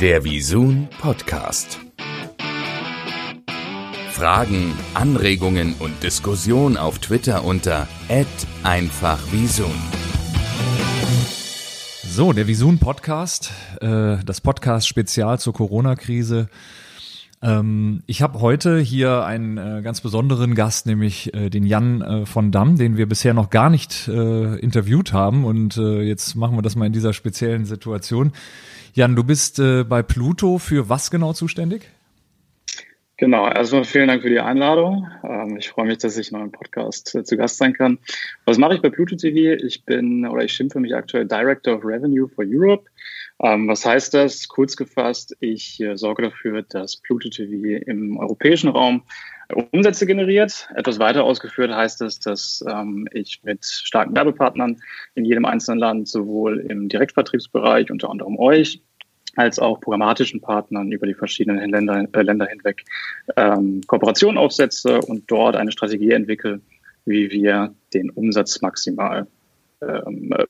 Der Visun Podcast. Fragen, Anregungen und Diskussion auf Twitter unter @einfachvisun. So, der Visun Podcast, äh, das Podcast Spezial zur Corona-Krise. Ähm, ich habe heute hier einen äh, ganz besonderen Gast, nämlich äh, den Jan äh, von Damm, den wir bisher noch gar nicht äh, interviewt haben. Und äh, jetzt machen wir das mal in dieser speziellen Situation. Jan, du bist äh, bei Pluto für was genau zuständig? Genau, erstmal vielen Dank für die Einladung. Ähm, ich freue mich, dass ich noch im Podcast zu Gast sein kann. Was mache ich bei Pluto TV? Ich bin oder ich schimpfe mich aktuell Director of Revenue for Europe. Ähm, was heißt das? Kurz gefasst, ich äh, sorge dafür, dass Pluto TV im europäischen Raum Umsätze generiert. Etwas weiter ausgeführt heißt es, dass ähm, ich mit starken Werbepartnern in jedem einzelnen Land sowohl im Direktvertriebsbereich, unter anderem euch, als auch programmatischen Partnern über die verschiedenen Länder, äh, Länder hinweg ähm, Kooperationen aufsetze und dort eine Strategie entwickle, wie wir den Umsatz maximal ähm, äh,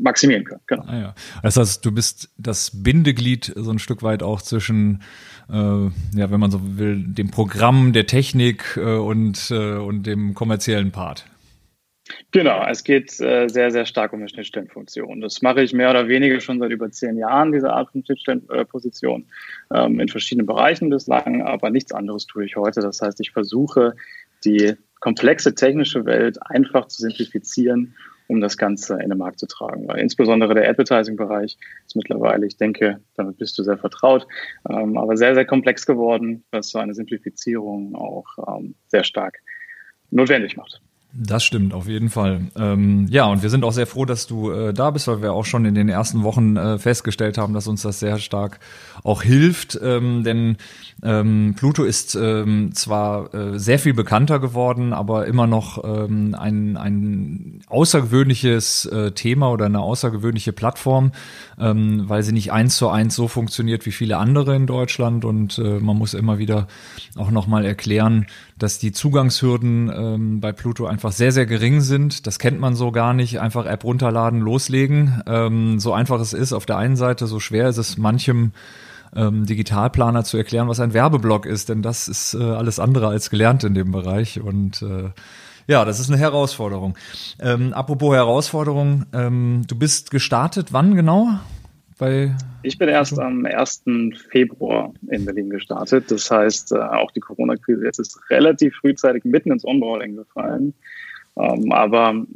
maximieren können. Genau. Ah, ja. Das heißt, du bist das Bindeglied so ein Stück weit auch zwischen, äh, ja, wenn man so will, dem Programm, der Technik äh, und, äh, und dem kommerziellen Part. Genau, es geht äh, sehr, sehr stark um eine Schnittstellenfunktion. Das mache ich mehr oder weniger schon seit über zehn Jahren, diese Art von Schnittstellenposition, ähm, in verschiedenen Bereichen bislang, aber nichts anderes tue ich heute. Das heißt, ich versuche, die komplexe technische Welt einfach zu simplifizieren um das Ganze in den Markt zu tragen. Weil insbesondere der Advertising-Bereich ist mittlerweile, ich denke, damit bist du sehr vertraut, ähm, aber sehr, sehr komplex geworden, was so eine Simplifizierung auch ähm, sehr stark notwendig macht. Das stimmt, auf jeden Fall. Ähm, ja, und wir sind auch sehr froh, dass du äh, da bist, weil wir auch schon in den ersten Wochen äh, festgestellt haben, dass uns das sehr stark auch hilft. Ähm, denn ähm, Pluto ist ähm, zwar äh, sehr viel bekannter geworden, aber immer noch ähm, ein, ein außergewöhnliches äh, Thema oder eine außergewöhnliche Plattform, ähm, weil sie nicht eins zu eins so funktioniert wie viele andere in Deutschland. Und äh, man muss immer wieder auch nochmal erklären, dass die Zugangshürden ähm, bei Pluto einfach sehr, sehr gering sind. Das kennt man so gar nicht. Einfach App runterladen, loslegen. Ähm, so einfach es ist auf der einen Seite, so schwer ist es manchem ähm, Digitalplaner zu erklären, was ein Werbeblock ist, denn das ist äh, alles andere als gelernt in dem Bereich und äh, ja, das ist eine Herausforderung. Ähm, apropos Herausforderung, ähm, du bist gestartet, wann genau? Bei ich bin erst am 1. Februar in Berlin gestartet. Das heißt, äh, auch die Corona-Krise jetzt ist relativ frühzeitig mitten ins Onboarding gefallen. Ähm, aber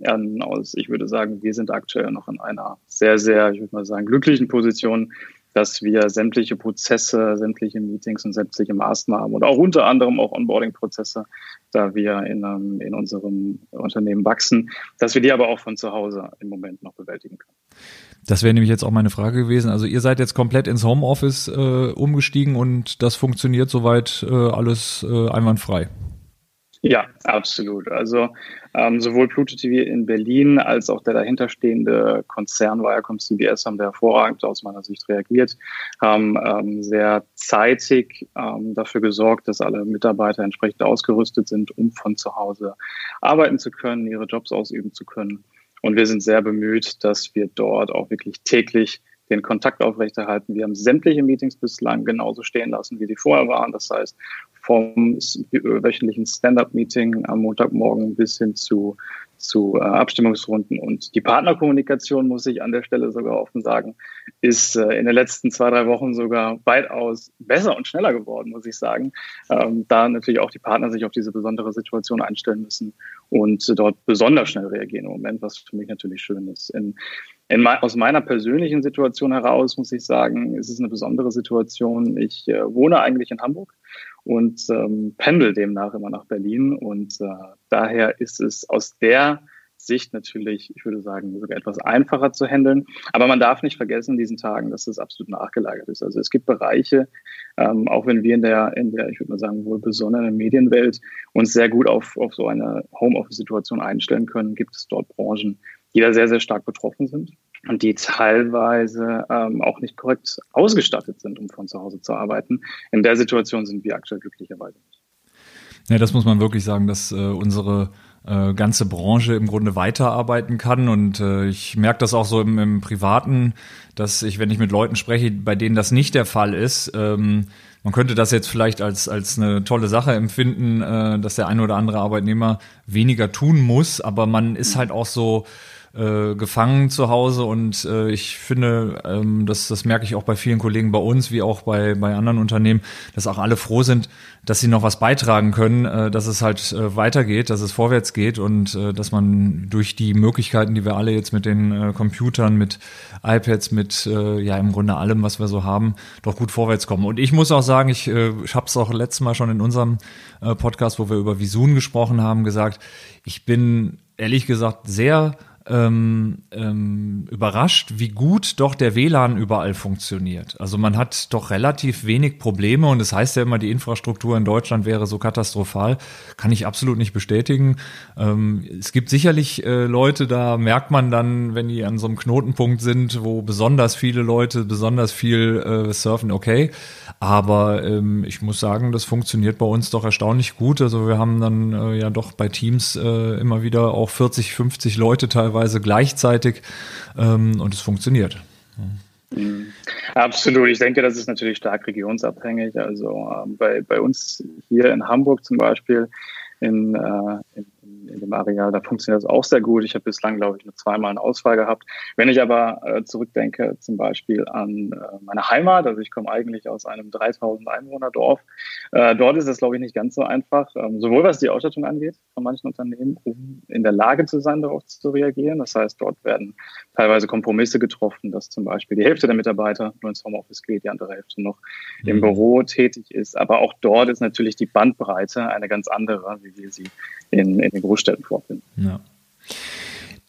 ich würde sagen, wir sind aktuell noch in einer sehr, sehr, ich würde mal sagen, glücklichen Position, dass wir sämtliche Prozesse, sämtliche Meetings und sämtliche Maßnahmen und auch unter anderem auch Onboarding-Prozesse, da wir in, ähm, in unserem Unternehmen wachsen, dass wir die aber auch von zu Hause im Moment noch bewältigen können. Das wäre nämlich jetzt auch meine Frage gewesen. Also ihr seid jetzt komplett ins Homeoffice äh, umgestiegen und das funktioniert soweit äh, alles äh, einwandfrei. Ja, absolut. Also ähm, sowohl Pluto TV in Berlin als auch der dahinterstehende Konzern Viacom CBS haben hervorragend aus meiner Sicht reagiert, haben ähm, sehr zeitig ähm, dafür gesorgt, dass alle Mitarbeiter entsprechend ausgerüstet sind, um von zu Hause arbeiten zu können, ihre Jobs ausüben zu können. Und wir sind sehr bemüht, dass wir dort auch wirklich täglich den Kontakt aufrechterhalten. Wir haben sämtliche Meetings bislang genauso stehen lassen, wie die vorher waren. Das heißt, vom wöchentlichen Stand-up-Meeting am Montagmorgen bis hin zu, zu äh, Abstimmungsrunden. Und die Partnerkommunikation, muss ich an der Stelle sogar offen sagen, ist äh, in den letzten zwei, drei Wochen sogar weitaus besser und schneller geworden, muss ich sagen. Ähm, da natürlich auch die Partner sich auf diese besondere Situation einstellen müssen und dort besonders schnell reagieren im Moment, was für mich natürlich schön ist. In, in, aus meiner persönlichen Situation heraus muss ich sagen, ist es eine besondere Situation. Ich äh, wohne eigentlich in Hamburg und ähm, pendel demnach immer nach Berlin. Und äh, daher ist es aus der Sicht natürlich, ich würde sagen, sogar etwas einfacher zu handeln. Aber man darf nicht vergessen in diesen Tagen, dass es absolut nachgelagert ist. Also es gibt Bereiche, ähm, auch wenn wir in der, in der, ich würde mal sagen, wohl besonderen Medienwelt uns sehr gut auf, auf so eine Homeoffice-Situation einstellen können, gibt es dort Branchen, die da sehr, sehr stark betroffen sind und die teilweise ähm, auch nicht korrekt ausgestattet sind, um von zu Hause zu arbeiten. In der Situation sind wir aktuell glücklicherweise nicht. Ja, das muss man wirklich sagen, dass äh, unsere äh, ganze Branche im Grunde weiterarbeiten kann. Und äh, ich merke das auch so im, im Privaten, dass ich, wenn ich mit Leuten spreche, bei denen das nicht der Fall ist, ähm, man könnte das jetzt vielleicht als, als eine tolle Sache empfinden, äh, dass der eine oder andere Arbeitnehmer weniger tun muss, aber man ist halt auch so, äh, gefangen zu Hause und äh, ich finde, ähm, das, das merke ich auch bei vielen Kollegen bei uns, wie auch bei, bei anderen Unternehmen, dass auch alle froh sind, dass sie noch was beitragen können, äh, dass es halt äh, weitergeht, dass es vorwärts geht und äh, dass man durch die Möglichkeiten, die wir alle jetzt mit den äh, Computern, mit iPads, mit äh, ja im Grunde allem, was wir so haben, doch gut vorwärts kommen. Und ich muss auch sagen, ich, äh, ich habe es auch letztes Mal schon in unserem äh, Podcast, wo wir über Visun gesprochen haben, gesagt, ich bin ehrlich gesagt sehr ähm, ähm, überrascht, wie gut doch der WLAN überall funktioniert. Also man hat doch relativ wenig Probleme und es das heißt ja immer, die Infrastruktur in Deutschland wäre so katastrophal. Kann ich absolut nicht bestätigen. Ähm, es gibt sicherlich äh, Leute, da merkt man dann, wenn die an so einem Knotenpunkt sind, wo besonders viele Leute besonders viel äh, surfen, okay. Aber ähm, ich muss sagen, das funktioniert bei uns doch erstaunlich gut. Also wir haben dann äh, ja doch bei Teams äh, immer wieder auch 40, 50 Leute teilweise gleichzeitig ähm, und es funktioniert. Mhm. Absolut. Ich denke, das ist natürlich stark regionsabhängig. Also ähm, bei, bei uns hier in Hamburg zum Beispiel in, äh, in in dem Areal, da funktioniert das auch sehr gut. Ich habe bislang, glaube ich, nur zweimal einen Ausfall gehabt. Wenn ich aber äh, zurückdenke, zum Beispiel an äh, meine Heimat, also ich komme eigentlich aus einem 3000 Einwohner Dorf, äh, dort ist es, glaube ich, nicht ganz so einfach, ähm, sowohl was die Ausstattung angeht von manchen Unternehmen, um in der Lage zu sein, darauf zu reagieren. Das heißt, dort werden teilweise Kompromisse getroffen, dass zum Beispiel die Hälfte der Mitarbeiter nur ins Homeoffice geht, die andere Hälfte noch mhm. im Büro tätig ist. Aber auch dort ist natürlich die Bandbreite eine ganz andere, wie wir sie in, in den Großstädten vorfinden. Ja.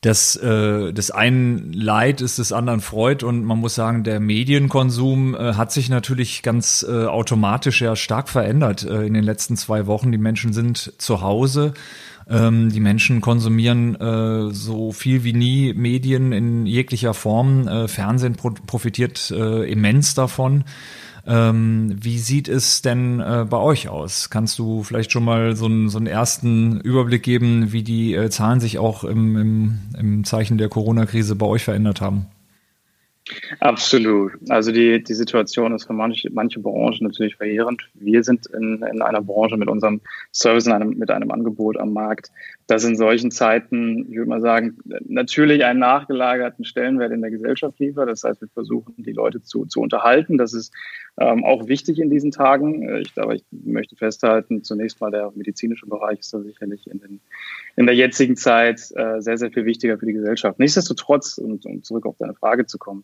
Das, äh, des einen Leid ist des anderen Freud und man muss sagen, der Medienkonsum äh, hat sich natürlich ganz äh, automatisch ja stark verändert äh, in den letzten zwei Wochen. Die Menschen sind zu Hause. Ähm, die Menschen konsumieren so viel wie nie Medien in jeglicher Form. Fernsehen pro profitiert immens davon. Ähm, wie sieht es denn äh, bei euch aus? Kannst du vielleicht schon mal so, einen, so einen ersten Überblick geben, wie die äh, Zahlen sich auch im, im, im Zeichen der Corona-Krise bei euch verändert haben? Absolut. Also die, die Situation ist für manche, manche Branchen natürlich verheerend. Wir sind in, in einer Branche mit unserem Service, in einem, mit einem Angebot am Markt, das in solchen Zeiten, ich würde mal sagen, natürlich einen nachgelagerten Stellenwert in der Gesellschaft liefert. Das heißt, wir versuchen, die Leute zu, zu unterhalten. Das ist ähm, auch wichtig in diesen Tagen. Äh, ich, aber ich möchte festhalten, zunächst mal der medizinische Bereich ist da sicherlich in, den, in der jetzigen Zeit äh, sehr, sehr viel wichtiger für die Gesellschaft. Nichtsdestotrotz, und um zurück auf deine Frage zu kommen,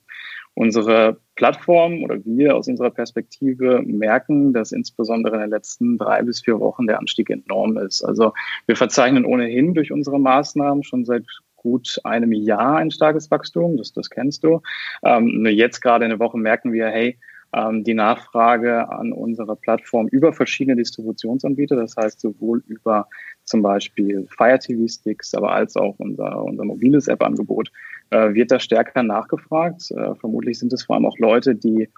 unsere Plattform oder wir aus unserer Perspektive merken, dass insbesondere in den letzten drei bis vier Wochen der Anstieg enorm ist. Also wir verzeichnen ohnehin durch unsere Maßnahmen schon seit gut einem Jahr ein starkes Wachstum, das, das kennst du. Ähm, nur jetzt gerade in der Woche merken wir, hey, ähm, die Nachfrage an unserer Plattform über verschiedene Distributionsanbieter, das heißt sowohl über zum Beispiel Fire TV Sticks, aber als auch unser, unser mobiles App-Angebot, äh, wird da stärker nachgefragt. Äh, vermutlich sind es vor allem auch Leute, die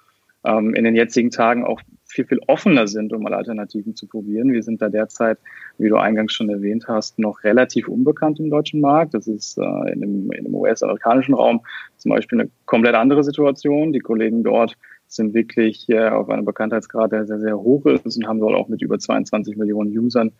ähm, in den jetzigen Tagen auch viel, viel offener sind, um mal Alternativen zu probieren. Wir sind da derzeit, wie du eingangs schon erwähnt hast, noch relativ unbekannt im deutschen Markt. Das ist äh, in dem, in dem US-amerikanischen Raum zum Beispiel eine komplett andere Situation. Die Kollegen dort sind wirklich äh, auf einem Bekanntheitsgrad, der sehr, sehr hoch ist und haben dort auch mit über 22 Millionen Usern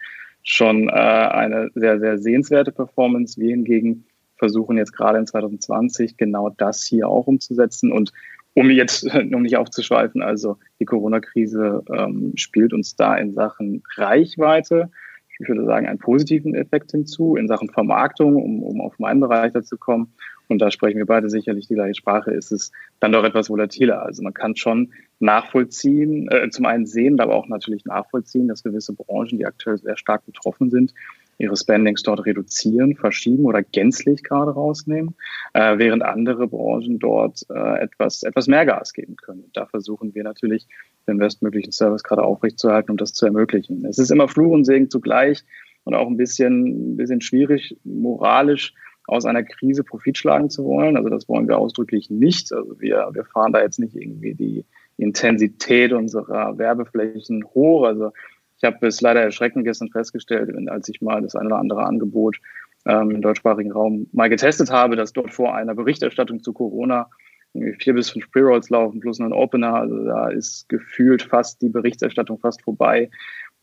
schon äh, eine sehr, sehr sehenswerte Performance. Wir hingegen versuchen jetzt gerade in 2020 genau das hier auch umzusetzen und um jetzt um nicht aufzuschweifen, also die Corona-Krise ähm, spielt uns da in Sachen Reichweite, ich würde sagen, einen positiven Effekt hinzu, in Sachen Vermarktung, um, um auf meinen Bereich dazu kommen. Und da sprechen wir beide sicherlich die gleiche Sprache, ist es dann doch etwas volatiler. Also man kann schon nachvollziehen, äh, zum einen sehen, aber auch natürlich nachvollziehen, dass gewisse Branchen, die aktuell sehr stark betroffen sind, ihre Spendings dort reduzieren, verschieben oder gänzlich gerade rausnehmen, äh, während andere Branchen dort äh, etwas, etwas mehr Gas geben können. Und da versuchen wir natürlich, den bestmöglichen Service gerade aufrechtzuerhalten, um das zu ermöglichen. Es ist immer Fluch und Segen zugleich und auch ein bisschen, ein bisschen schwierig, moralisch aus einer Krise Profit schlagen zu wollen. Also das wollen wir ausdrücklich nicht. Also wir, wir fahren da jetzt nicht irgendwie die Intensität unserer Werbeflächen hoch. Also Ich habe es leider erschreckend gestern festgestellt, als ich mal das eine oder andere Angebot ähm, im deutschsprachigen Raum mal getestet habe, dass dort vor einer Berichterstattung zu Corona vier bis fünf Pre-Rolls laufen plus ein Opener. Also da ist gefühlt fast die Berichterstattung fast vorbei,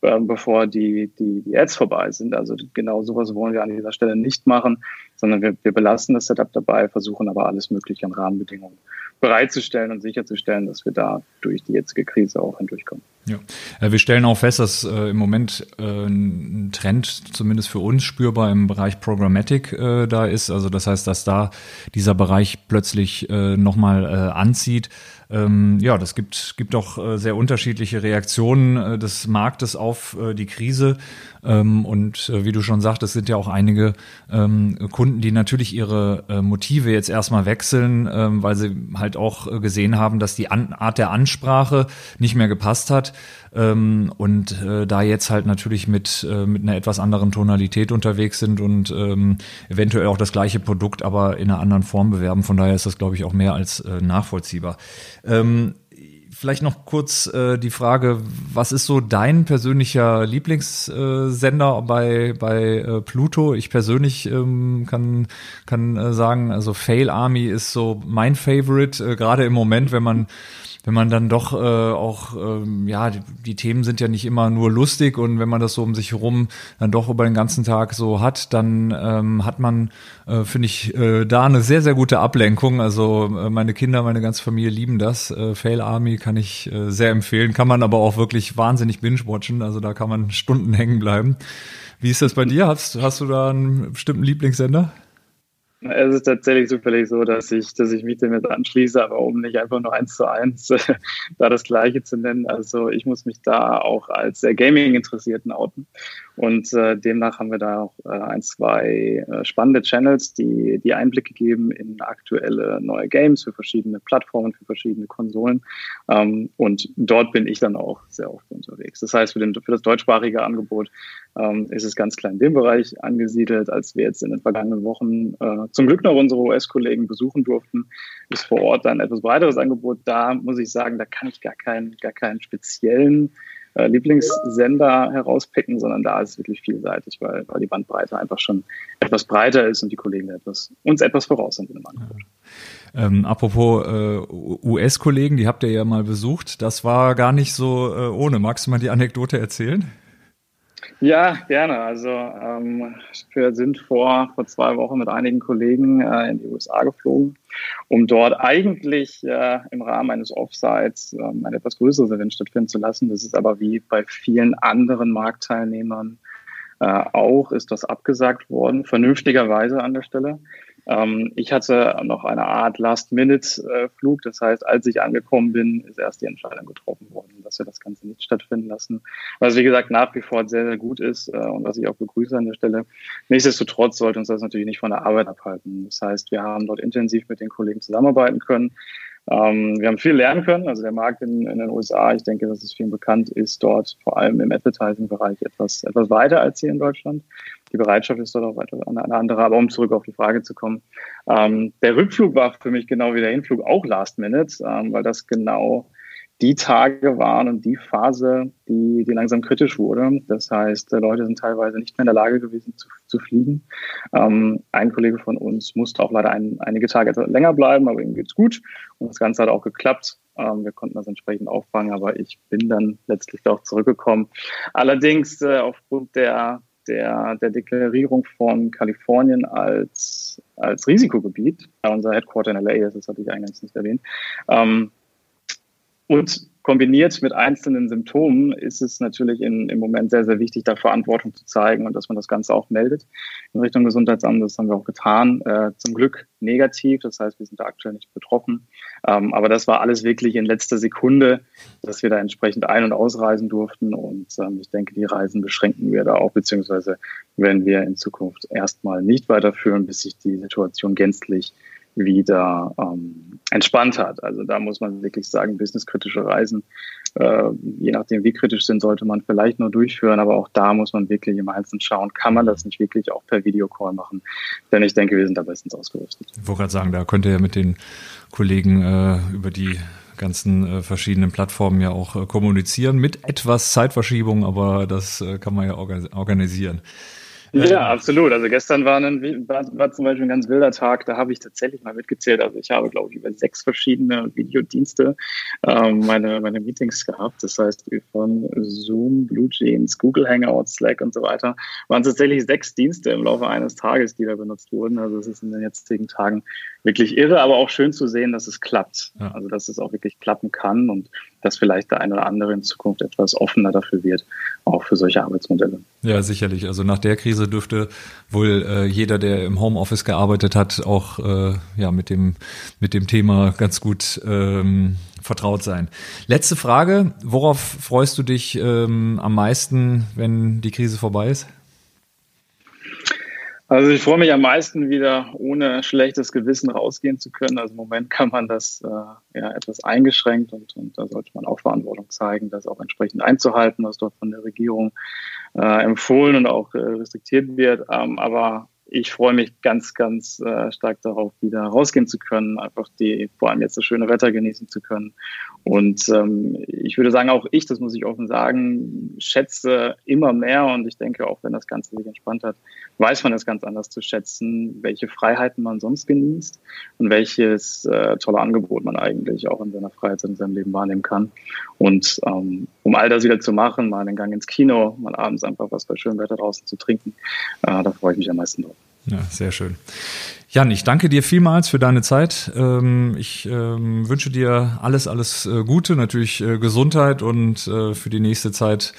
bevor die, die, die Ads vorbei sind. Also genau sowas wollen wir an dieser Stelle nicht machen, sondern wir, wir belassen das Setup dabei, versuchen aber alles Mögliche an Rahmenbedingungen bereitzustellen und sicherzustellen, dass wir da durch die jetzige Krise auch hindurchkommen. Ja, äh, wir stellen auch fest, dass äh, im Moment äh, ein Trend zumindest für uns spürbar im Bereich Programmatic äh, da ist. Also das heißt, dass da dieser Bereich plötzlich äh, nochmal äh, anzieht. Ähm, ja, das gibt, gibt auch äh, sehr unterschiedliche Reaktionen äh, des Marktes auf äh, die Krise. Ähm, und äh, wie du schon sagtest, sind ja auch einige ähm, Kunden, die natürlich ihre äh, Motive jetzt erstmal wechseln, ähm, weil sie halt auch äh, gesehen haben, dass die An Art der Ansprache nicht mehr gepasst hat. Ähm, und da jetzt halt natürlich mit, mit einer etwas anderen Tonalität unterwegs sind und ähm, eventuell auch das gleiche Produkt, aber in einer anderen Form bewerben. Von daher ist das, glaube ich, auch mehr als nachvollziehbar. Ähm, Vielleicht noch kurz äh, die Frage, was ist so dein persönlicher Lieblingssender äh, bei, bei äh, Pluto? Ich persönlich ähm, kann, kann äh, sagen, also Fail Army ist so mein Favorite, äh, gerade im Moment, wenn man wenn man dann doch äh, auch, ähm, ja, die, die, Themen sind ja nicht immer nur lustig und wenn man das so um sich herum dann doch über den ganzen Tag so hat, dann ähm, hat man, äh, finde ich, äh, da eine sehr, sehr gute Ablenkung. Also äh, meine Kinder, meine ganze Familie lieben das. Äh, Fail Army kann ich äh, sehr empfehlen, kann man aber auch wirklich wahnsinnig binge-watchen, also da kann man Stunden hängen bleiben. Wie ist das bei dir? Hast, hast du da einen bestimmten Lieblingssender? Es ist tatsächlich zufällig so, dass ich, dass ich mich dem jetzt anschließe, aber um nicht einfach nur eins zu eins da das Gleiche zu nennen. Also ich muss mich da auch als sehr Gaming-Interessierten outen. Und äh, demnach haben wir da auch äh, ein, zwei äh, spannende Channels, die, die Einblicke geben in aktuelle neue Games für verschiedene Plattformen, für verschiedene Konsolen. Ähm, und dort bin ich dann auch sehr oft unterwegs. Das heißt, für, den, für das deutschsprachige Angebot ähm, ist es ganz klein in dem Bereich angesiedelt, als wir jetzt in den vergangenen Wochen äh, zum Glück noch unsere US-Kollegen besuchen durften, ist vor Ort ein etwas breiteres Angebot. Da muss ich sagen, da kann ich gar keinen, gar keinen speziellen äh, Lieblingssender herauspicken, sondern da ist es wirklich vielseitig, weil, weil die Bandbreite einfach schon etwas breiter ist und die Kollegen etwas, uns etwas voraus sind in dem Angebot. Ähm, apropos äh, US-Kollegen, die habt ihr ja mal besucht. Das war gar nicht so äh, ohne. Magst du mal die Anekdote erzählen? Ja, gerne. Also ähm, wir sind vor, vor zwei Wochen mit einigen Kollegen äh, in die USA geflogen, um dort eigentlich äh, im Rahmen eines Offsites äh, ein etwas größeres Event stattfinden zu lassen. Das ist aber wie bei vielen anderen Marktteilnehmern äh, auch, ist das abgesagt worden, vernünftigerweise an der Stelle. Ähm, ich hatte noch eine Art Last-Minute-Flug. Das heißt, als ich angekommen bin, ist erst die Entscheidung getroffen worden, dass wir das Ganze nicht stattfinden lassen. Was, wie gesagt, nach wie vor sehr, sehr gut ist äh, und was ich auch begrüße an der Stelle. Nichtsdestotrotz sollte uns das natürlich nicht von der Arbeit abhalten. Das heißt, wir haben dort intensiv mit den Kollegen zusammenarbeiten können. Ähm, wir haben viel lernen können. Also der Markt in, in, den USA, ich denke, dass es vielen bekannt ist, dort vor allem im Advertising-Bereich etwas, etwas weiter als hier in Deutschland. Die Bereitschaft ist dort auch weiter eine andere. Aber um zurück auf die Frage zu kommen, ähm, der Rückflug war für mich genau wie der Hinflug auch Last Minute, ähm, weil das genau die Tage waren und die Phase, die, die langsam kritisch wurde. Das heißt, Leute sind teilweise nicht mehr in der Lage gewesen zu, zu fliegen. Ähm, ein Kollege von uns musste auch leider ein, einige Tage länger bleiben, aber ihm geht's gut. Und das Ganze hat auch geklappt. Ähm, wir konnten das entsprechend auffangen, aber ich bin dann letztlich doch zurückgekommen. Allerdings äh, aufgrund der der, der Deklarierung von Kalifornien als, als Risikogebiet, unser Headquarter in LA ist, das hatte ich eingangs nicht erwähnt, ähm, und kombiniert mit einzelnen Symptomen ist es natürlich in, im Moment sehr, sehr wichtig, da Verantwortung zu zeigen und dass man das Ganze auch meldet in Richtung Gesundheitsamt. Das haben wir auch getan. Äh, zum Glück negativ, das heißt, wir sind da aktuell nicht betroffen. Ähm, aber das war alles wirklich in letzter Sekunde, dass wir da entsprechend ein- und ausreisen durften. Und ähm, ich denke, die Reisen beschränken wir da auch, beziehungsweise werden wir in Zukunft erstmal nicht weiterführen, bis sich die Situation gänzlich wieder ähm, entspannt hat. Also da muss man wirklich sagen, businesskritische Reisen, äh, je nachdem wie kritisch sind, sollte man vielleicht nur durchführen, aber auch da muss man wirklich im Einzelnen schauen, kann man das nicht wirklich auch per Videocall machen? Denn ich denke, wir sind da bestens ausgerüstet. Ich wollte gerade sagen, da könnt ihr ja mit den Kollegen äh, über die ganzen äh, verschiedenen Plattformen ja auch äh, kommunizieren mit etwas Zeitverschiebung, aber das äh, kann man ja organisieren. Ja, absolut. Also gestern war, ein, war, war zum Beispiel ein ganz wilder Tag, da habe ich tatsächlich mal mitgezählt. Also ich habe, glaube ich, über sechs verschiedene Videodienste ähm, meine, meine Meetings gehabt. Das heißt, von Zoom, Blue Jeans, Google Hangouts, Slack und so weiter, waren tatsächlich sechs Dienste im Laufe eines Tages, die da benutzt wurden. Also es ist in den jetzigen Tagen wirklich irre, aber auch schön zu sehen, dass es klappt. Ja. Also dass es auch wirklich klappen kann und dass vielleicht der eine oder andere in Zukunft etwas offener dafür wird, auch für solche Arbeitsmodelle. Ja, sicherlich. Also nach der Krise dürfte wohl äh, jeder, der im Homeoffice gearbeitet hat, auch äh, ja mit dem mit dem Thema ganz gut ähm, vertraut sein. Letzte Frage: Worauf freust du dich ähm, am meisten, wenn die Krise vorbei ist? Also ich freue mich am meisten wieder ohne schlechtes Gewissen rausgehen zu können. Also im Moment kann man das äh, ja etwas eingeschränkt und, und da sollte man auch Verantwortung zeigen, das auch entsprechend einzuhalten, was dort von der Regierung äh, empfohlen und auch äh, restriktiert wird. Ähm, aber ich freue mich ganz, ganz äh, stark darauf, wieder rausgehen zu können, einfach die, vor allem jetzt das schöne Wetter genießen zu können. Und ähm, ich würde sagen, auch ich, das muss ich offen sagen, schätze immer mehr und ich denke, auch wenn das Ganze sich entspannt hat, weiß man es ganz anders zu schätzen, welche Freiheiten man sonst genießt und welches äh, tolle Angebot man eigentlich auch in seiner Freizeit in seinem Leben wahrnehmen kann. Und ähm, um all das wieder zu machen, mal einen Gang ins Kino, mal abends einfach was bei schönem Wetter draußen zu trinken, äh, da freue ich mich am meisten drauf. Ja, sehr schön. Jan, ich danke dir vielmals für deine Zeit. Ähm, ich ähm, wünsche dir alles, alles äh, Gute, natürlich äh, Gesundheit und äh, für die nächste Zeit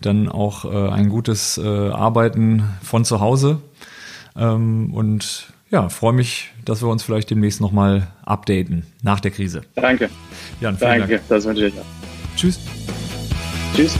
dann auch ein gutes Arbeiten von zu Hause. Ähm, und ja, freue mich, dass wir uns vielleicht demnächst nochmal updaten nach der Krise. Danke. Jan, vielen Danke, Dank. das wünsche ich auch. Tschüss. Tschüss.